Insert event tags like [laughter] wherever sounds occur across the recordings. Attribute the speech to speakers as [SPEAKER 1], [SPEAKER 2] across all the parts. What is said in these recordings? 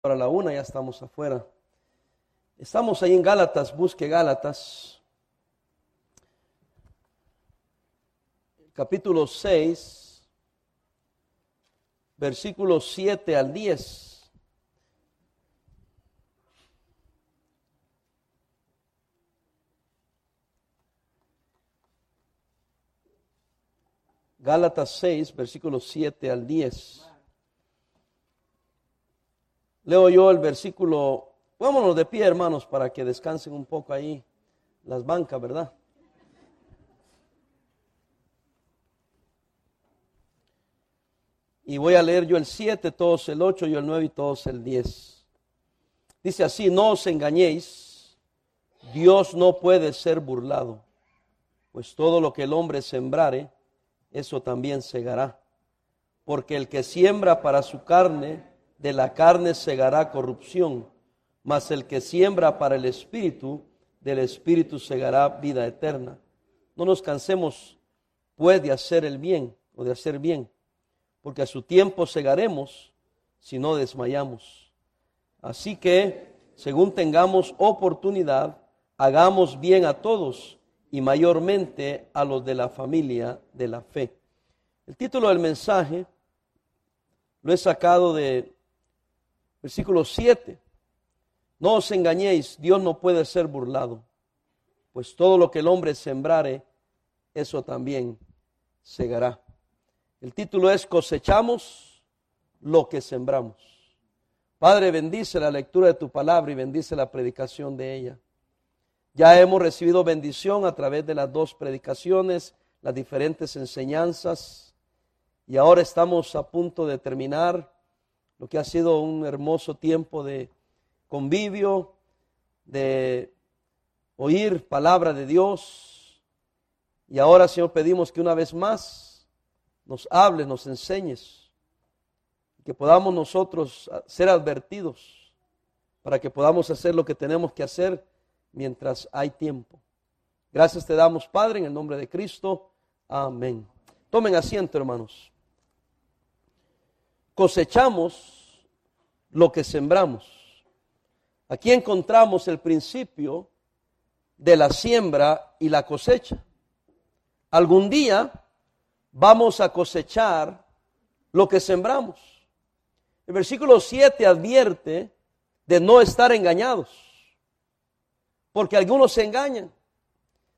[SPEAKER 1] para la una ya estamos afuera. Estamos ahí en Gálatas, busque Gálatas. Capítulo 6, versículos 7 al 10. Gálatas 6, versículos 7 al 10. Leo yo el versículo, vámonos de pie hermanos para que descansen un poco ahí las bancas, ¿verdad? Y voy a leer yo el 7, todos el 8, yo el 9 y todos el 10. Dice así, no os engañéis, Dios no puede ser burlado, pues todo lo que el hombre sembrare, eso también segará. Porque el que siembra para su carne, de la carne segará corrupción, mas el que siembra para el espíritu, del espíritu segará vida eterna. No nos cansemos pues de hacer el bien o de hacer bien, porque a su tiempo segaremos si no desmayamos. Así que, según tengamos oportunidad, hagamos bien a todos y mayormente a los de la familia de la fe. El título del mensaje lo he sacado de Versículo 7. No os engañéis, Dios no puede ser burlado, pues todo lo que el hombre sembrare, eso también segará. El título es Cosechamos lo que sembramos. Padre, bendice la lectura de tu palabra y bendice la predicación de ella. Ya hemos recibido bendición a través de las dos predicaciones, las diferentes enseñanzas, y ahora estamos a punto de terminar lo que ha sido un hermoso tiempo de convivio, de oír palabra de Dios. Y ahora, Señor, pedimos que una vez más nos hables, nos enseñes, que podamos nosotros ser advertidos para que podamos hacer lo que tenemos que hacer mientras hay tiempo. Gracias te damos, Padre, en el nombre de Cristo. Amén. Tomen asiento, hermanos cosechamos lo que sembramos. Aquí encontramos el principio de la siembra y la cosecha. Algún día vamos a cosechar lo que sembramos. El versículo 7 advierte de no estar engañados, porque algunos se engañan.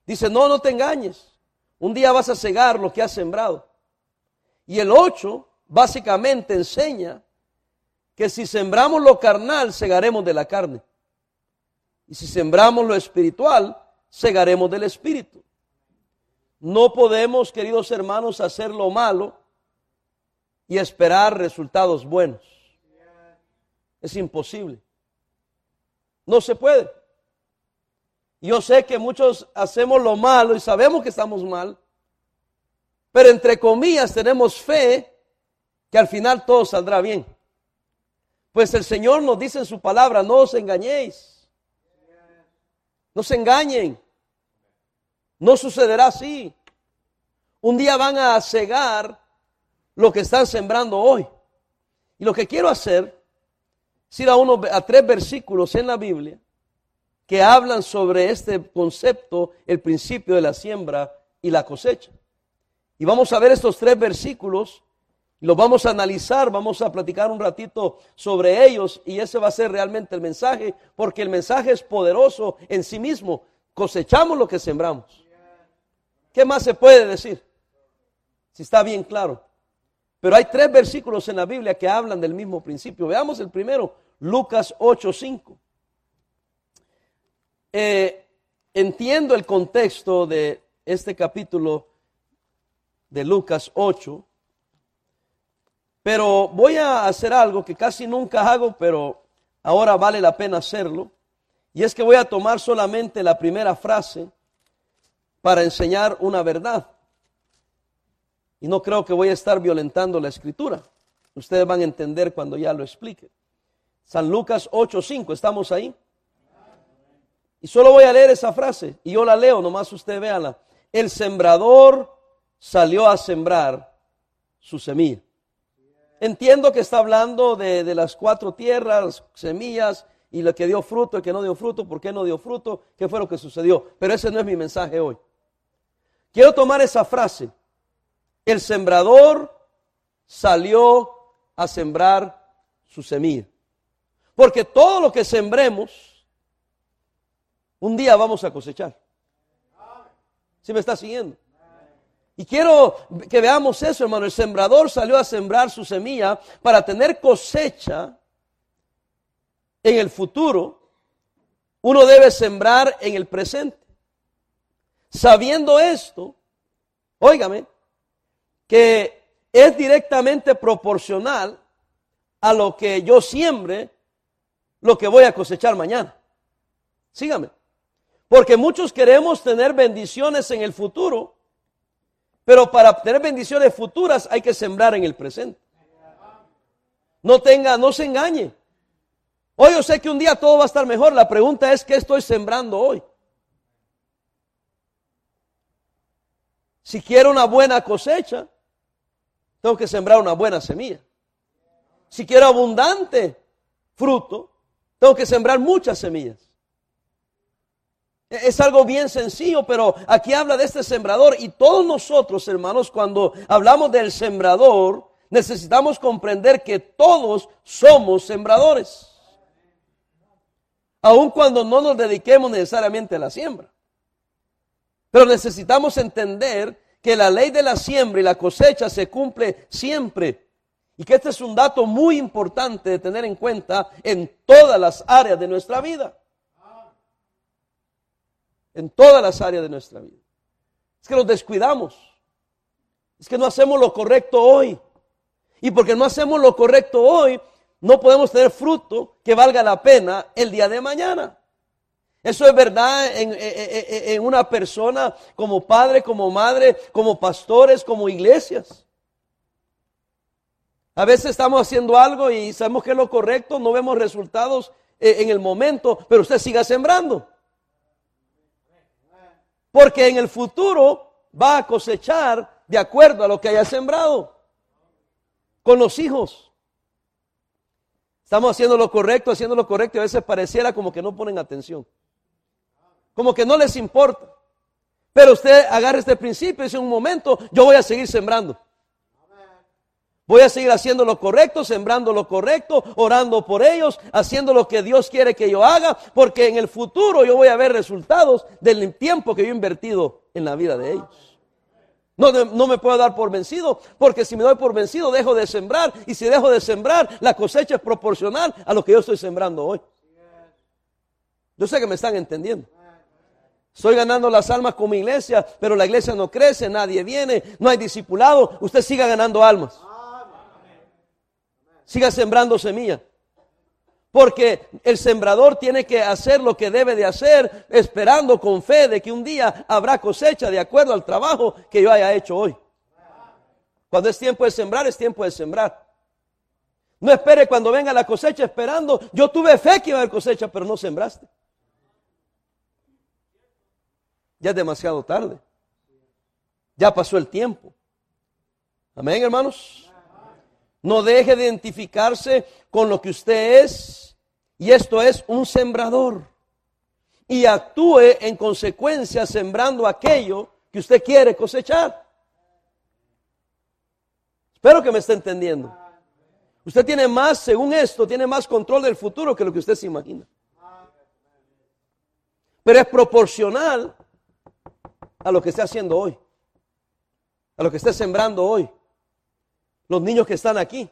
[SPEAKER 1] Dice, no, no te engañes. Un día vas a cegar lo que has sembrado. Y el 8 básicamente enseña que si sembramos lo carnal, segaremos de la carne. Y si sembramos lo espiritual, segaremos del espíritu. No podemos, queridos hermanos, hacer lo malo y esperar resultados buenos. Es imposible. No se puede. Yo sé que muchos hacemos lo malo y sabemos que estamos mal, pero entre comillas tenemos fe que al final todo saldrá bien. Pues el Señor nos dice en su palabra, no os engañéis. No se engañen. No sucederá así. Un día van a cegar lo que están sembrando hoy. Y lo que quiero hacer es ir a, uno, a tres versículos en la Biblia que hablan sobre este concepto, el principio de la siembra y la cosecha. Y vamos a ver estos tres versículos los vamos a analizar, vamos a platicar un ratito sobre ellos y ese va a ser realmente el mensaje, porque el mensaje es poderoso en sí mismo. Cosechamos lo que sembramos. ¿Qué más se puede decir? Si está bien claro. Pero hay tres versículos en la Biblia que hablan del mismo principio. Veamos el primero, Lucas 8:5. Eh, entiendo el contexto de este capítulo de Lucas 8 pero voy a hacer algo que casi nunca hago, pero ahora vale la pena hacerlo. Y es que voy a tomar solamente la primera frase para enseñar una verdad. Y no creo que voy a estar violentando la escritura. Ustedes van a entender cuando ya lo explique. San Lucas 8:5, ¿estamos ahí? Y solo voy a leer esa frase y yo la leo, nomás usted véala. El sembrador salió a sembrar su semilla. Entiendo que está hablando de, las cuatro tierras, semillas, y lo que dio fruto, el que no dio fruto, por qué no dio fruto, qué fue lo que sucedió. Pero ese no es mi mensaje hoy. Quiero tomar esa frase. El sembrador salió a sembrar su semilla. Porque todo lo que sembremos, un día vamos a cosechar. ¿Sí me está siguiendo? Y quiero que veamos eso, hermano. El sembrador salió a sembrar su semilla para tener cosecha en el futuro. Uno debe sembrar en el presente. Sabiendo esto, óigame, que es directamente proporcional a lo que yo siembre, lo que voy a cosechar mañana. Sígame. Porque muchos queremos tener bendiciones en el futuro, pero para tener bendiciones futuras hay que sembrar en el presente. No tenga, no se engañe. Hoy yo sé que un día todo va a estar mejor. La pregunta es, ¿qué estoy sembrando hoy? Si quiero una buena cosecha, tengo que sembrar una buena semilla. Si quiero abundante fruto, tengo que sembrar muchas semillas. Es algo bien sencillo, pero aquí habla de este sembrador y todos nosotros, hermanos, cuando hablamos del sembrador, necesitamos comprender que todos somos sembradores. Aun cuando no nos dediquemos necesariamente a la siembra. Pero necesitamos entender que la ley de la siembra y la cosecha se cumple siempre. Y que este es un dato muy importante de tener en cuenta en todas las áreas de nuestra vida. En todas las áreas de nuestra vida. Es que nos descuidamos. Es que no hacemos lo correcto hoy. Y porque no hacemos lo correcto hoy, no podemos tener fruto que valga la pena el día de mañana. Eso es verdad en, una persona como padre, como madre, como pastores, como iglesias. A veces estamos haciendo algo y sabemos que es lo correcto, no vemos resultados eh, en el momento, pero usted siga sembrando. Porque en el futuro va a cosechar de acuerdo a lo que haya sembrado. Con los hijos. Estamos haciendo lo correcto, haciendo lo correcto y a veces pareciera como que no ponen atención como que no les importa. Pero usted agarra este principio y dice un momento, yo voy a seguir sembrando. Voy a seguir haciendo lo correcto, sembrando lo correcto, orando por ellos, haciendo lo que Dios quiere que yo haga, porque en el futuro yo voy a ver resultados del tiempo que yo he invertido en la vida de ellos. No, no, me puedo dar por vencido, porque si me doy por vencido dejo de sembrar, y si dejo de sembrar, la cosecha es proporcional a lo que yo estoy sembrando hoy. Yo sé que me están entendiendo. Estoy ganando las almas como iglesia, pero la iglesia no crece, nadie viene, no hay discipulado. Usted siga ganando almas. Siga sembrando semillas. Porque el sembrador tiene que hacer lo que debe de hacer, esperando con fe de que un día habrá cosecha de acuerdo al trabajo que yo haya hecho hoy. Cuando es tiempo de sembrar, es tiempo de sembrar. No espere cuando venga la cosecha esperando. Yo tuve fe que iba a haber cosecha, pero no sembraste. Ya es demasiado tarde. Ya pasó el tiempo. Amén, hermanos. No deje de identificarse con lo que usted es. Y esto es un sembrador. Y actúe en consecuencia sembrando aquello que usted quiere cosechar. Espero que me esté entendiendo. Usted tiene más, según esto, tiene más control del futuro que lo que usted se imagina. Pero es proporcional a lo que esté haciendo hoy, a lo que esté sembrando hoy. Los niños que están aquí.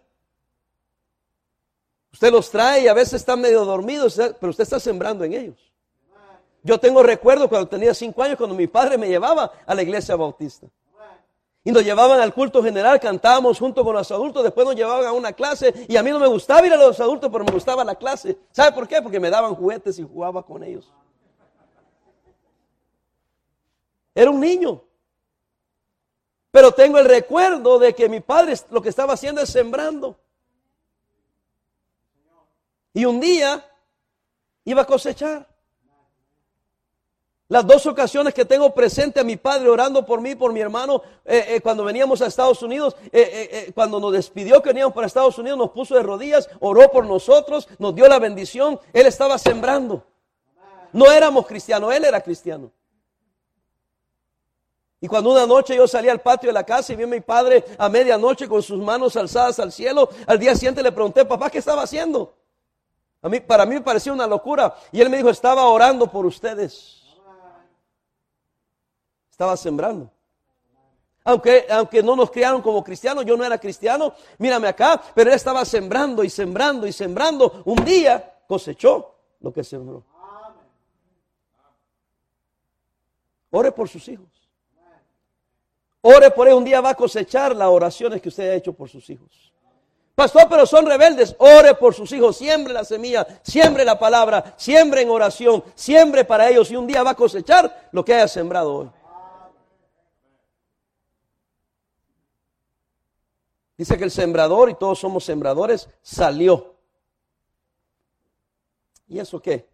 [SPEAKER 1] Usted los trae y a veces están medio dormidos, pero usted está sembrando en ellos. Yo tengo recuerdo cuando tenía cinco años, cuando mi padre me llevaba a la iglesia bautista. Y nos llevaban al culto general, cantábamos junto con los adultos, después nos llevaban a una clase y a mí no me gustaba ir a los adultos, pero me gustaba la clase. ¿Sabe por qué? Porque me daban juguetes y jugaba con ellos. Era un niño. Pero tengo el recuerdo de que mi padre lo que estaba haciendo es sembrando. Y un día iba a cosechar. Las dos ocasiones que tengo presente a mi padre orando por mí, por mi hermano, eh, eh, cuando veníamos a Estados Unidos, eh, cuando nos despidió que veníamos para Estados Unidos, nos puso de rodillas, oró por nosotros, nos dio la bendición, él estaba sembrando. No éramos cristianos, él era cristiano. Y cuando una noche yo salí al patio de la casa y vi a mi padre a medianoche con sus manos alzadas al cielo, al día siguiente le pregunté, papá, ¿qué estaba haciendo? A mí, para mí me parecía una locura. Y él me dijo, estaba orando por ustedes estaba sembrando. Aunque, aunque no nos criaron como cristianos, yo no era cristiano, mírame acá, pero él estaba sembrando y sembrando y sembrando. Un día cosechó lo que sembró. Ore por sus hijos. Ore por él, un día va a cosechar las oraciones que usted ha hecho por sus hijos. Pastor, pero son rebeldes. Ore por sus hijos, siembre la semilla, siembre la palabra, siembre en oración, siembre para ellos y un día va a cosechar lo que haya sembrado hoy. Dice que el sembrador, y todos somos sembradores, salió. ¿Y eso qué?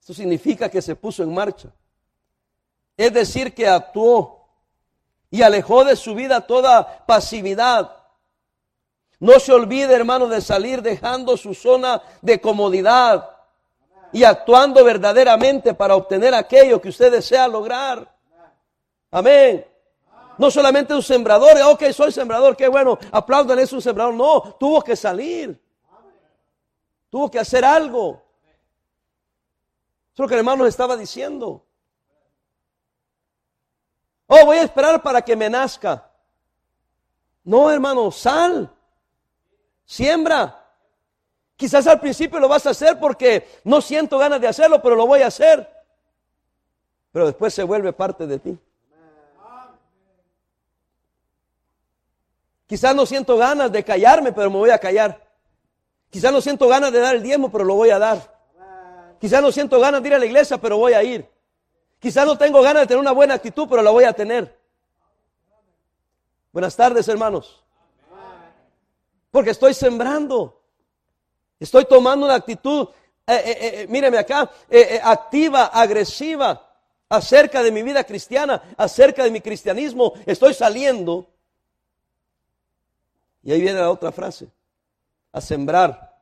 [SPEAKER 1] Esto significa que se puso en marcha. Es decir, que actuó y alejó de su vida toda pasividad. No se olvide, hermano, de salir dejando su zona de comodidad y actuando verdaderamente para obtener aquello que usted desea lograr. Amén. No solamente un sembrador, ok, soy sembrador, qué bueno, aplaudan, es un sembrador. No, tuvo que salir. Tuvo que hacer algo. Eso es lo que el hermano estaba diciendo. Oh, voy a esperar para que me nazca. No, hermano, sal. Siembra. Quizás al principio lo vas a hacer porque no siento ganas de hacerlo, pero lo voy a hacer. Pero después se vuelve parte de ti. Quizás no siento ganas de callarme, pero me voy a callar. Quizás no siento ganas de dar el diezmo, pero lo voy a dar. Quizás no siento ganas de ir a la iglesia, pero voy a ir. Quizás no tengo ganas de tener una buena actitud, pero la voy a tener. Buenas tardes, hermanos. Porque estoy sembrando. Estoy tomando una actitud, eh, eh, eh, míreme acá, activa, agresiva acerca de mi vida cristiana, acerca de mi cristianismo. Estoy saliendo y ahí viene la otra frase, a sembrar.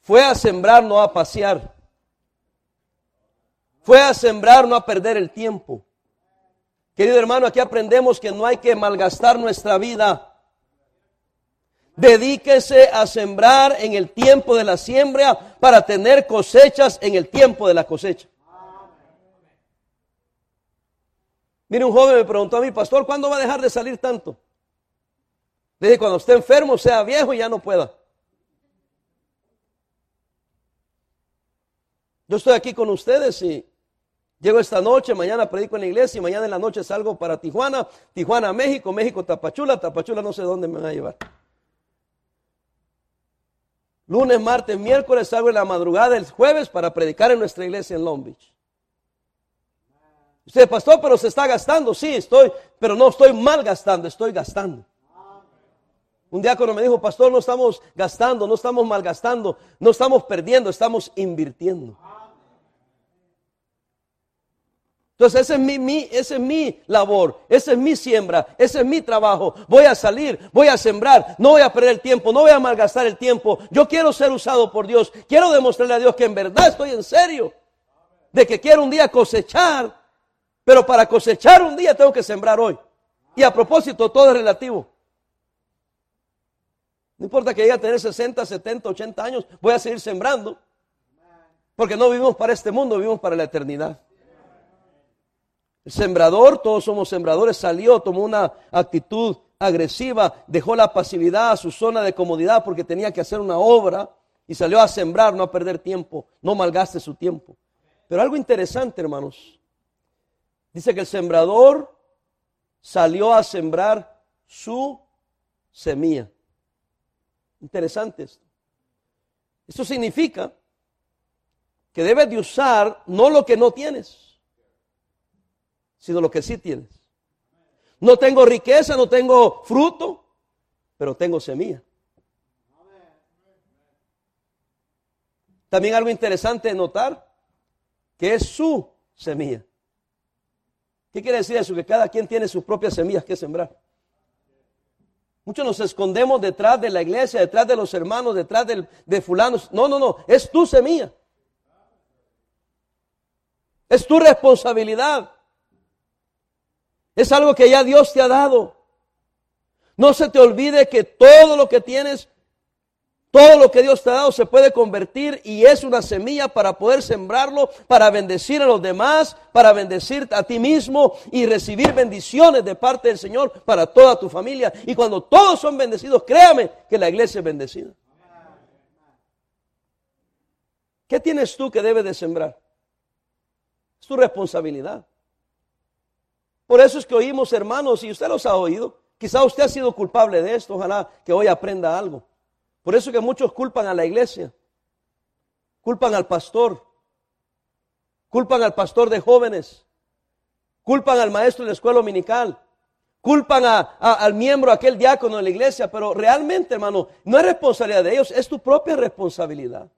[SPEAKER 1] Fue a sembrar, no a pasear. Fue a sembrar, no a perder el tiempo. Querido hermano, aquí aprendemos que no hay que malgastar nuestra vida. Dedíquese a sembrar en el tiempo de la siembra para tener cosechas en el tiempo de la cosecha. Mire, un joven me preguntó a mi pastor, ¿cuándo va a dejar de salir tanto? Desde cuando esté enfermo, sea viejo y ya no pueda. Yo estoy aquí con ustedes y llego esta noche, mañana predico en la iglesia y mañana en la noche salgo para Tijuana, Tijuana, México, México, Tapachula, Tapachula no sé dónde me van a llevar. Lunes, martes, miércoles salgo en la madrugada el jueves para predicar en nuestra iglesia en Long Beach. Usted, pastor, pero se está gastando. Sí, estoy, pero no estoy mal gastando, estoy gastando. Un cuando me dijo, pastor, no estamos gastando, no estamos malgastando, no estamos perdiendo, estamos invirtiendo. Entonces, esa es mi, es mi labor, esa es mi siembra, ese es mi trabajo. Voy a salir, voy a sembrar, no voy a perder el tiempo, no voy a malgastar el tiempo. Yo quiero ser usado por Dios, quiero demostrarle a Dios que en verdad estoy en serio, de que quiero un día cosechar, pero para cosechar un día tengo que sembrar hoy. Y a propósito, todo es relativo. No importa que llegue a tener 60, 70, 80 años, voy a seguir sembrando. Porque no vivimos para este mundo, vivimos para la eternidad. El sembrador, todos somos sembradores, salió, tomó una actitud agresiva, dejó la pasividad a su zona de comodidad porque tenía que hacer una obra y salió a sembrar, no a perder tiempo, no malgaste su tiempo. Pero algo interesante, hermanos, dice que el sembrador salió a sembrar su semilla. Interesante esto. Esto significa que debes de usar no lo que no tienes, sino lo que sí tienes. No tengo riqueza, no tengo fruto, pero tengo semilla. También algo interesante de notar, que es su semilla. ¿Qué quiere decir eso? Que cada quien tiene sus propias semillas que sembrar. Muchos nos escondemos detrás de la iglesia, detrás de los hermanos, detrás de fulanos. No, no, no, es tu semilla. Es tu responsabilidad. Es algo que ya Dios te ha dado. No se te olvide que todo lo que tienes todo lo que Dios te ha dado se puede convertir y es una semilla para poder sembrarlo, para bendecir a los demás, para bendecir a ti mismo y recibir bendiciones de parte del Señor para toda tu familia. Y cuando todos son bendecidos, créame que la iglesia es bendecida. ¿Qué tienes tú que debes de sembrar? Es tu responsabilidad. Por eso es que oímos, hermanos, y usted los ha oído, quizá usted ha sido culpable de esto, ojalá que hoy aprenda algo. Por eso que muchos culpan a la iglesia, culpan al pastor, culpan al pastor de jóvenes, culpan al maestro de la escuela dominical, culpan al miembro, aquel diácono de la iglesia, pero realmente, hermano, no es responsabilidad de ellos, es tu propia responsabilidad.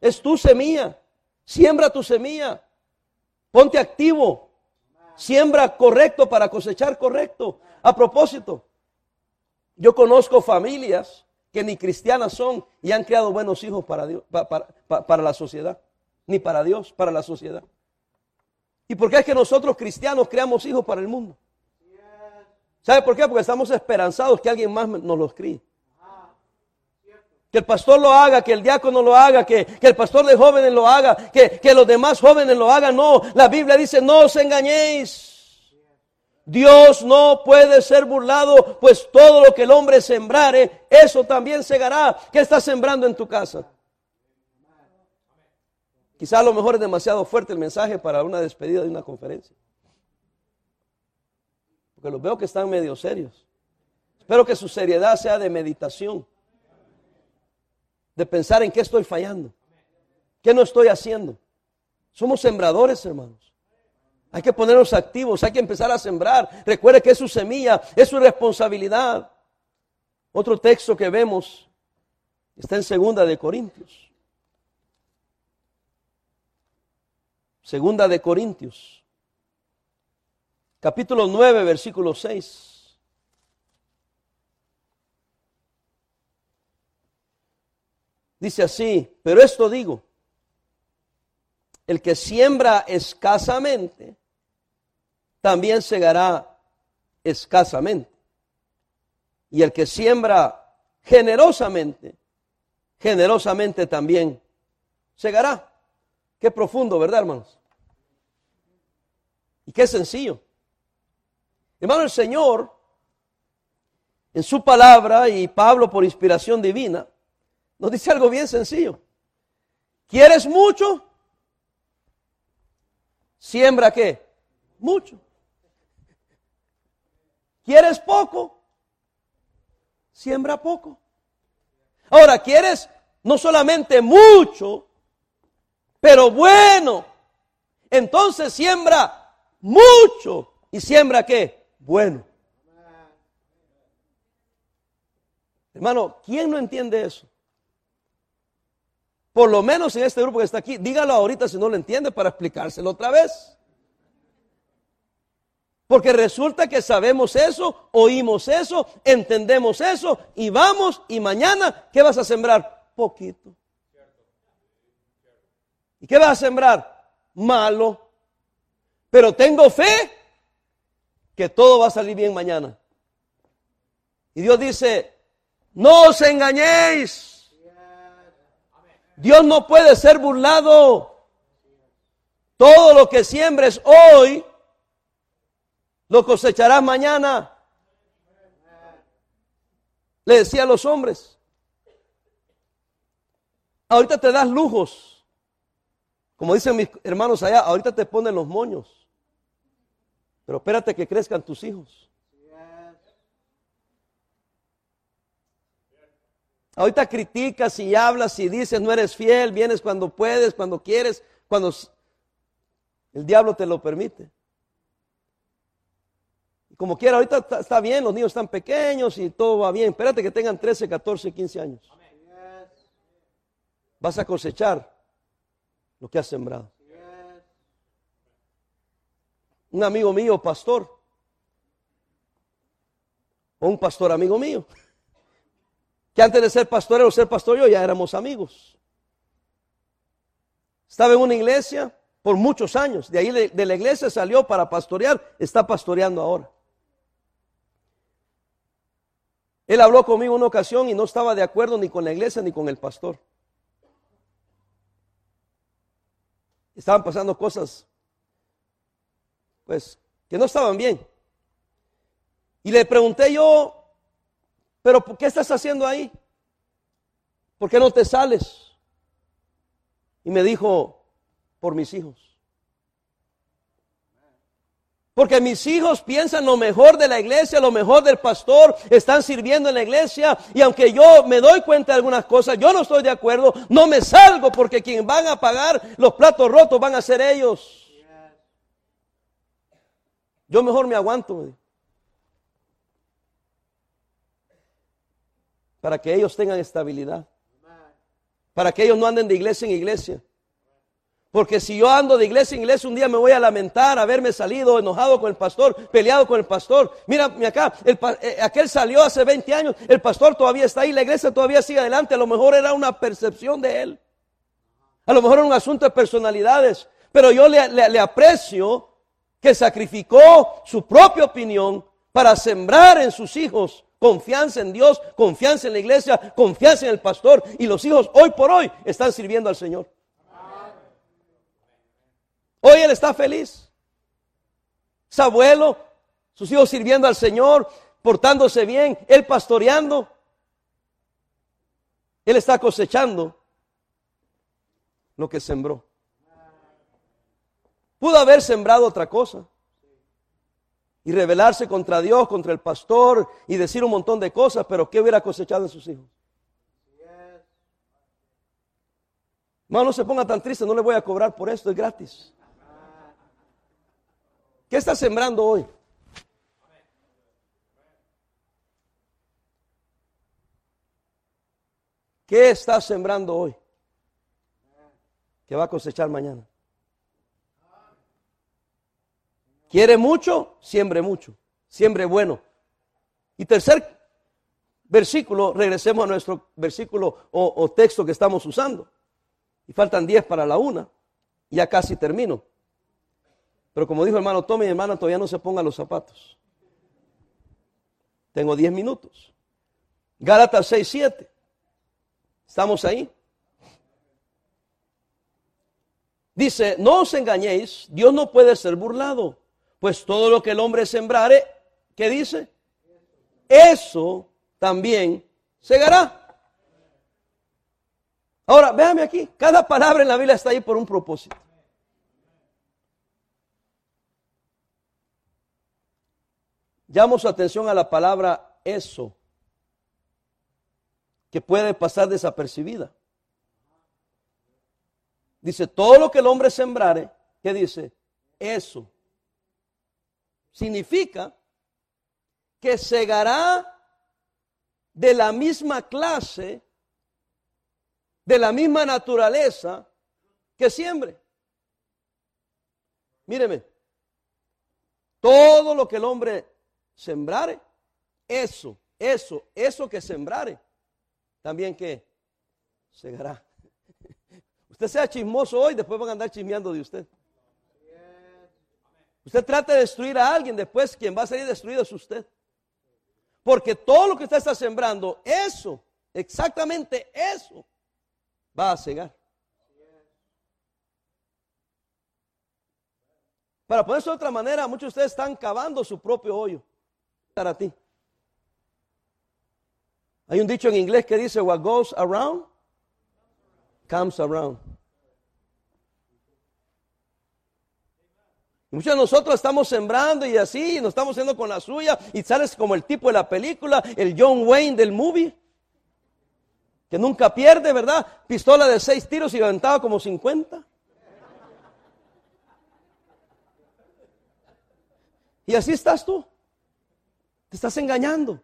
[SPEAKER 1] Es tu semilla. Siembra tu semilla. Ponte activo. Siembra correcto para cosechar correcto. A propósito, yo conozco familias que ni cristianas son y han creado buenos hijos para, Dios, para, la sociedad, ni para Dios, para la sociedad. ¿Y por qué es que nosotros cristianos creamos hijos para el mundo? ¿Sabe por qué? Porque estamos esperanzados que alguien más nos los críe. Que el pastor lo haga, que el diácono lo haga, que, que el pastor de jóvenes lo haga, que, que los demás jóvenes lo hagan. No, la Biblia dice, no os engañéis. Dios no puede ser burlado, pues todo lo que el hombre sembrare, eso también segará. ¿Qué estás sembrando en tu casa? Quizá a lo mejor es demasiado fuerte el mensaje para una despedida de una conferencia. Porque los veo que están medio serios. Espero que su seriedad sea de meditación. De pensar en qué estoy fallando. ¿Qué no estoy haciendo? Somos sembradores, hermanos. Hay que ponernos activos, hay que empezar a sembrar. Recuerde que es su semilla, es su responsabilidad. Otro texto que vemos está en Segunda de Corintios. Segunda de Corintios. Capítulo 9, versículo 6. Dice así, pero esto digo, el que siembra escasamente, también segará escasamente. Y el que siembra generosamente, generosamente también segará. Qué profundo, ¿verdad, hermanos? Y qué sencillo. Hermano, el Señor, en su palabra, y Pablo por inspiración divina, nos dice algo bien sencillo. ¿Quieres mucho? Siembra qué? Mucho. ¿Quieres poco? Siembra poco. Ahora, ¿quieres no solamente mucho, pero bueno? Entonces siembra mucho. ¿Y siembra qué? Bueno. Hermano, ¿quién no entiende eso? Por lo menos en este grupo que está aquí, dígalo ahorita si no lo entiende para explicárselo otra vez. Porque resulta que sabemos eso, oímos eso, entendemos eso y vamos y mañana, ¿qué vas a sembrar? Poquito. ¿Y qué vas a sembrar? Malo. Pero tengo fe que todo va a salir bien mañana. Y Dios dice, no os engañéis. Dios no puede ser burlado. Todo lo que siembres hoy lo cosecharás mañana. Le decía a los hombres, ahorita te das lujos. Como dicen mis hermanos allá, ahorita te ponen los moños. Pero espérate que crezcan tus hijos. Ahorita criticas y hablas y dices no eres fiel, vienes cuando puedes, cuando quieres, cuando el diablo te lo permite como quiera, ahorita está, bien, los niños están pequeños y todo va bien. Espérate que tengan 13, 14, 15 años. Vas a cosechar lo que has sembrado. un amigo mío, pastor, o un pastor amigo mío, que antes de ser pastor o ser pastor yo ya éramos amigos. Estaba en una iglesia por muchos años, de ahí de la iglesia salió para pastorear, está pastoreando ahora. Él habló conmigo una ocasión y no estaba de acuerdo ni con la iglesia ni con el pastor. Estaban pasando cosas, pues, que no estaban bien. Y le pregunté yo, pero ¿qué estás haciendo ahí? ¿Por qué no te sales? Y me dijo, por mis hijos. Porque mis hijos piensan lo mejor de la iglesia, lo mejor del pastor, están sirviendo en la iglesia y aunque yo me doy cuenta de algunas cosas, yo no estoy de acuerdo, no me salgo porque quien van a pagar los platos rotos van a ser ellos. Yo mejor me aguanto. Para que ellos tengan estabilidad. Para que ellos no anden de iglesia en iglesia. Porque si yo ando de iglesia en iglesia, un día me voy a lamentar haberme salido enojado con el pastor, peleado con el pastor. Mira, acá, eh, aquel salió hace 20 años, el pastor todavía está ahí, la iglesia todavía sigue adelante. A lo mejor era una percepción de él. A lo mejor era un asunto de personalidades. Pero yo le, le aprecio que sacrificó su propia opinión para sembrar en sus hijos confianza en Dios, confianza en la iglesia, confianza en el pastor. Y los hijos hoy por hoy están sirviendo al Señor. Hoy él está feliz. Es abuelo, sus hijos sirviendo al Señor, portándose bien, él pastoreando. Él está cosechando lo que sembró. Pudo haber sembrado otra cosa y rebelarse contra Dios, contra el pastor y decir un montón de cosas, pero ¿qué hubiera cosechado en sus hijos? No, no se ponga tan triste, no le voy a cobrar por esto, es gratis. ¿Qué está sembrando hoy? ¿Qué está sembrando hoy? Que va a cosechar mañana. ¿Quiere mucho? Siembre mucho. Siembre bueno. Y tercer versículo, regresemos a nuestro versículo o, texto que estamos usando. Y faltan diez para la una. Ya casi termino. Pero como dijo hermano Tommy, hermana, todavía no se ponga los zapatos. Tengo 10 minutos. Gálatas 6, 7. ¿Estamos ahí? Dice, no os engañéis, Dios no puede ser burlado, pues todo lo que el hombre sembrare, ¿qué dice? Eso también segará. Ahora, véame aquí, cada palabra en la Biblia está ahí por un propósito. Llamo su atención a la palabra eso, que puede pasar desapercibida. Dice, todo lo que el hombre sembrare, ¿qué dice? Eso. Significa que segará de la misma clase, de la misma naturaleza que siembre. Míreme, todo lo que el hombre sembrare, eso, eso, eso que sembrare, también que segará. [laughs] Usted sea chismoso hoy, después van a andar chismeando de usted. Usted trata de destruir a alguien, después quien va a salir destruido es usted. Porque todo lo que usted está sembrando, eso, exactamente eso, va a cegar. Para ponerse de otra manera, muchos de ustedes están cavando su propio hoyo a ti. Hay un dicho en inglés que dice, what goes around, comes around. Muchos de nosotros estamos sembrando y así, nos estamos haciendo con la suya y sales como el tipo de la película, el John Wayne del movie, que nunca pierde, ¿verdad? Pistola de seis tiros y aventaba como 50. Y así estás tú estás engañando.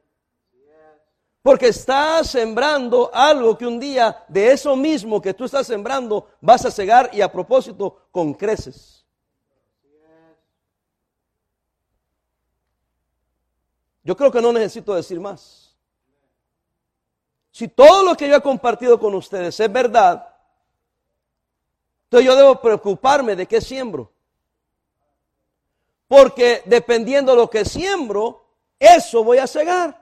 [SPEAKER 1] Porque estás sembrando algo que un día de eso mismo que tú estás sembrando vas a cegar y a propósito con creces. Yo creo que no necesito decir más. Si todo lo que yo he compartido con ustedes es verdad, entonces yo debo preocuparme de qué siembro. Porque dependiendo de lo que siembro, eso voy a cegar.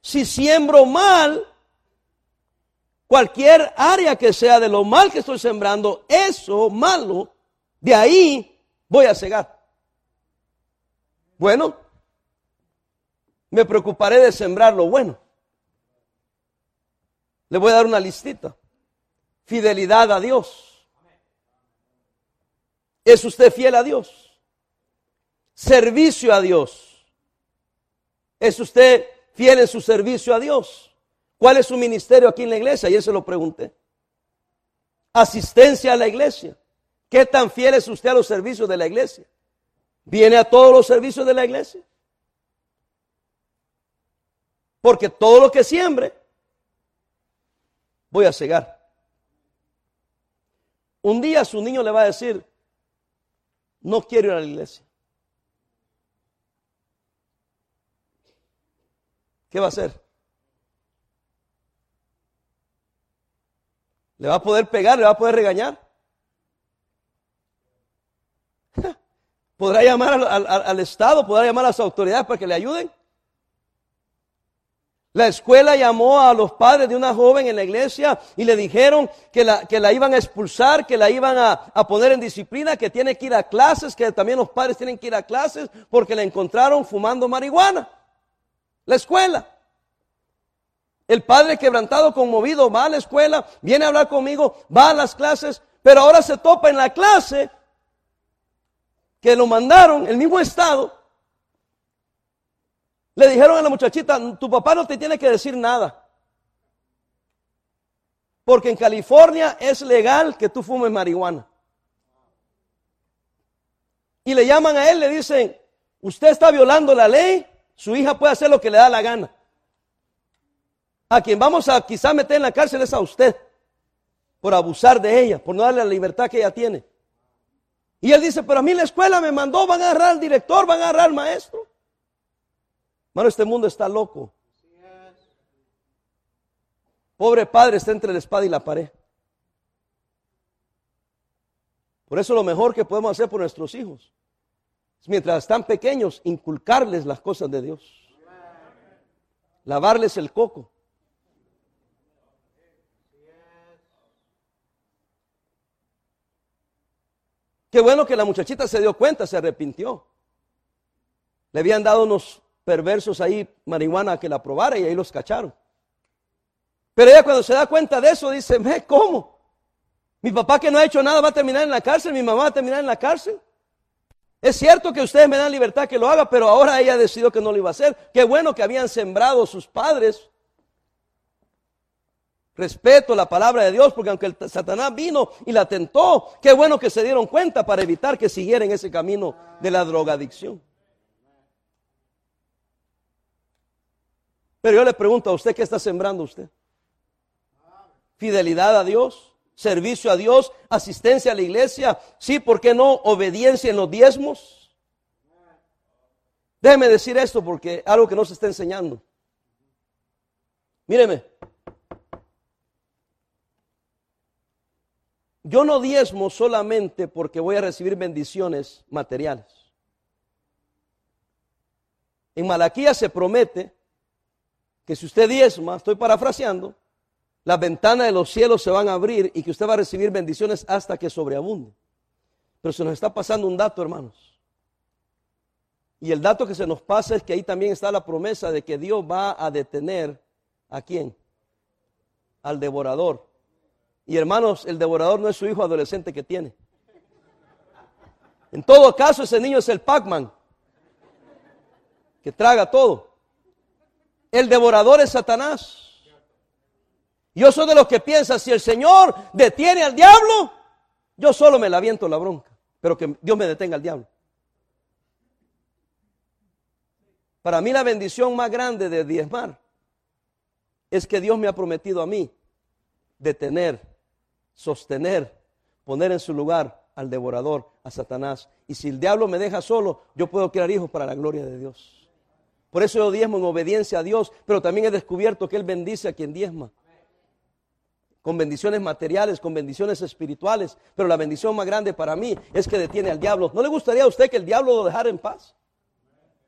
[SPEAKER 1] Si siembro mal, cualquier área que sea de lo mal que estoy sembrando, eso malo, de ahí voy a cegar. Bueno, me preocuparé de sembrar lo bueno. Le voy a dar una listita. Fidelidad a Dios. ¿Es usted fiel a Dios? servicio a Dios. ¿Es usted fiel en su servicio a Dios? ¿Cuál es su ministerio aquí en la iglesia? Ayer se lo pregunté. Asistencia a la iglesia. ¿Qué tan fiel es usted a los servicios de la iglesia? ¿Viene a todos los servicios de la iglesia? Porque todo lo que siembre, voy a cegar. Un día su niño le va a decir, no quiero ir a la iglesia. ¿qué va a hacer? ¿Le va a poder pegar? ¿Le va a poder regañar? [laughs] ¿Podrá llamar al, Estado? ¿Podrá llamar a las autoridades para que le ayuden? La escuela llamó a los padres de una joven en la iglesia y le dijeron que la, que la iban a expulsar, que la iban a, a, poner en disciplina, que tiene que ir a clases, que también los padres tienen que ir a clases porque la encontraron fumando marihuana la escuela. El padre quebrantado, conmovido, va a la escuela, viene a hablar conmigo, va a las clases, pero ahora se topa en la clase que lo mandaron, el mismo estado. Le dijeron a la muchachita, tu papá no te tiene que decir nada. Porque en California es legal que tú fumes marihuana. Y le llaman a él, le dicen, usted está violando la ley, su hija puede hacer lo que le da la gana. A quien vamos a quizá meter en la cárcel es a usted por abusar de ella, por no darle la libertad que ella tiene. Y él dice, pero a mí la escuela me mandó, van a agarrar al director, van a agarrar al maestro. Bueno, este mundo está loco. Pobre padre está entre la espada y la pared. Por eso lo mejor que podemos hacer por nuestros hijos mientras están pequeños, inculcarles las cosas de Dios. Lavarles el coco. Qué bueno que la muchachita se dio cuenta, se arrepintió. Le habían dado unos perversos ahí marihuana que la probara y ahí los cacharon. Pero ella cuando se da cuenta de eso dice, ¿cómo? Mi papá que no ha hecho nada va a terminar en la cárcel, mi mamá va a terminar en la cárcel. Es cierto que ustedes me dan libertad que lo haga, pero ahora ella decidió que no lo iba a hacer. Qué bueno que habían sembrado sus padres. Respeto la palabra de Dios, porque aunque el Satanás vino y la tentó, qué bueno que se dieron cuenta para evitar que siguiera en ese camino de la drogadicción. Pero yo le pregunto a usted, ¿qué está sembrando usted? ¿Fidelidad a Dios? servicio a Dios, asistencia a la iglesia, sí, ¿por qué no? Obediencia en los diezmos. Déjeme decir esto porque algo que no se está enseñando. Míreme. Yo no diezmo solamente porque voy a recibir bendiciones materiales. En Malaquía se promete que si usted diezma, estoy parafraseando, las ventanas de los cielos se van a abrir y que usted va a recibir bendiciones hasta que sobreabunde. Pero se nos está pasando un dato, hermanos. Y el dato que se nos pasa es que ahí también está la promesa de que Dios va a detener a quién? Al devorador. Y hermanos, el devorador no es su hijo adolescente que tiene. En todo caso, ese niño es el Pac-Man, que traga todo. El devorador es Satanás. Yo soy de los que piensan, si el Señor detiene al diablo, yo solo me la aviento la bronca, pero que Dios me detenga al diablo. Para mí la bendición más grande de diezmar es que Dios me ha prometido a mí detener, sostener, poner en su lugar al devorador, a Satanás. Y si el diablo me deja solo, yo puedo crear hijos para la gloria de Dios. Por eso yo diezmo en obediencia a Dios, pero también he descubierto que Él bendice a quien diezma. Con bendiciones materiales, con bendiciones espirituales. Pero la bendición más grande para mí es que detiene al diablo. ¿No le gustaría a usted que el diablo lo dejara en paz?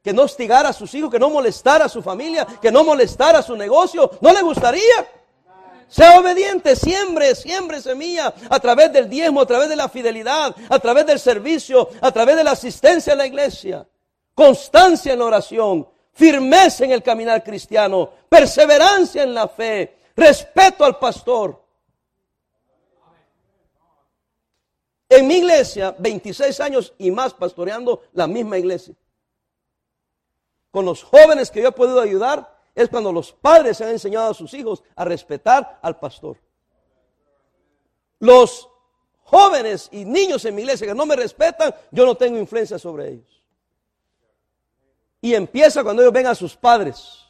[SPEAKER 1] Que no hostigara a sus hijos, que no molestara a su familia, que no molestara a su negocio. ¿No le gustaría? Sea obediente, siembre, siembre semilla a través del diezmo, a través de la fidelidad, a través del servicio, a través de la asistencia a la iglesia. Constancia en la oración, firmeza en el caminar cristiano, perseverancia en la fe, respeto al pastor. En mi iglesia, 26 años y más pastoreando la misma iglesia. Con los jóvenes que yo he podido ayudar, es cuando los padres han enseñado a sus hijos a respetar al pastor. Los jóvenes y niños en mi iglesia que no me respetan, yo no tengo influencia sobre ellos. Y empieza cuando ellos ven a sus padres.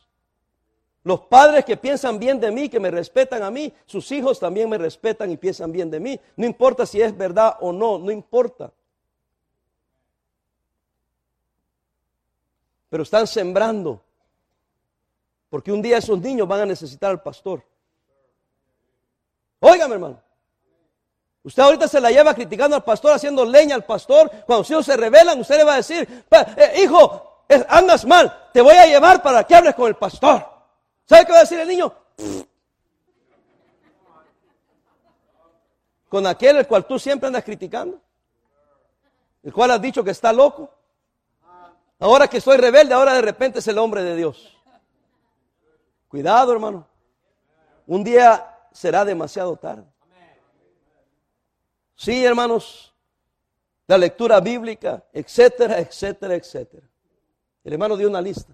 [SPEAKER 1] Los padres que piensan bien de mí, que me respetan a mí, sus hijos también me respetan y piensan bien de mí. No importa si es verdad o no, no importa. Pero están sembrando porque un día esos niños van a necesitar al pastor. Óigame, hermano. Usted ahorita se la lleva criticando al pastor, haciendo leña al pastor. Cuando sus hijos se rebelan, usted le va a decir, eh, hijo, andas mal, te voy a llevar para que hables con el pastor. ¿Sabe qué va a decir el niño? Con aquel el cual tú siempre andas criticando. El cual has dicho que está loco. Ahora que soy rebelde, ahora de repente es el hombre de Dios. Cuidado, hermano. Un día será demasiado tarde. Sí, hermanos. La lectura bíblica, etcétera, etcétera, etcétera. El hermano dio una lista.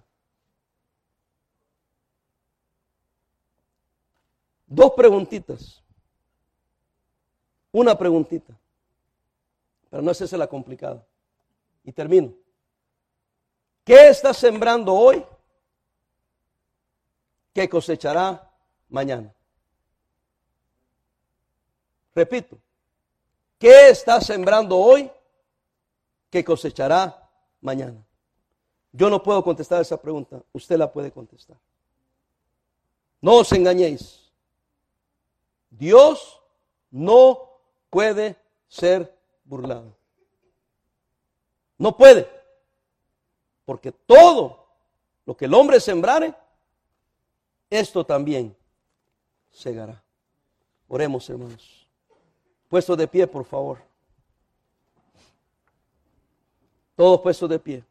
[SPEAKER 1] Dos preguntitas. Una preguntita. Pero no es esa la complicada. Y termino. ¿Qué estás sembrando hoy? que cosechará mañana. Repito, ¿qué está sembrando hoy que cosechará mañana? Yo no puedo contestar esa pregunta, usted la puede contestar. No os engañéis. Dios no puede ser burlado. No puede. Porque todo lo que el hombre sembrare, esto también segará. Oremos, hermanos. Puesto de pie, por favor. Todos puestos de pie.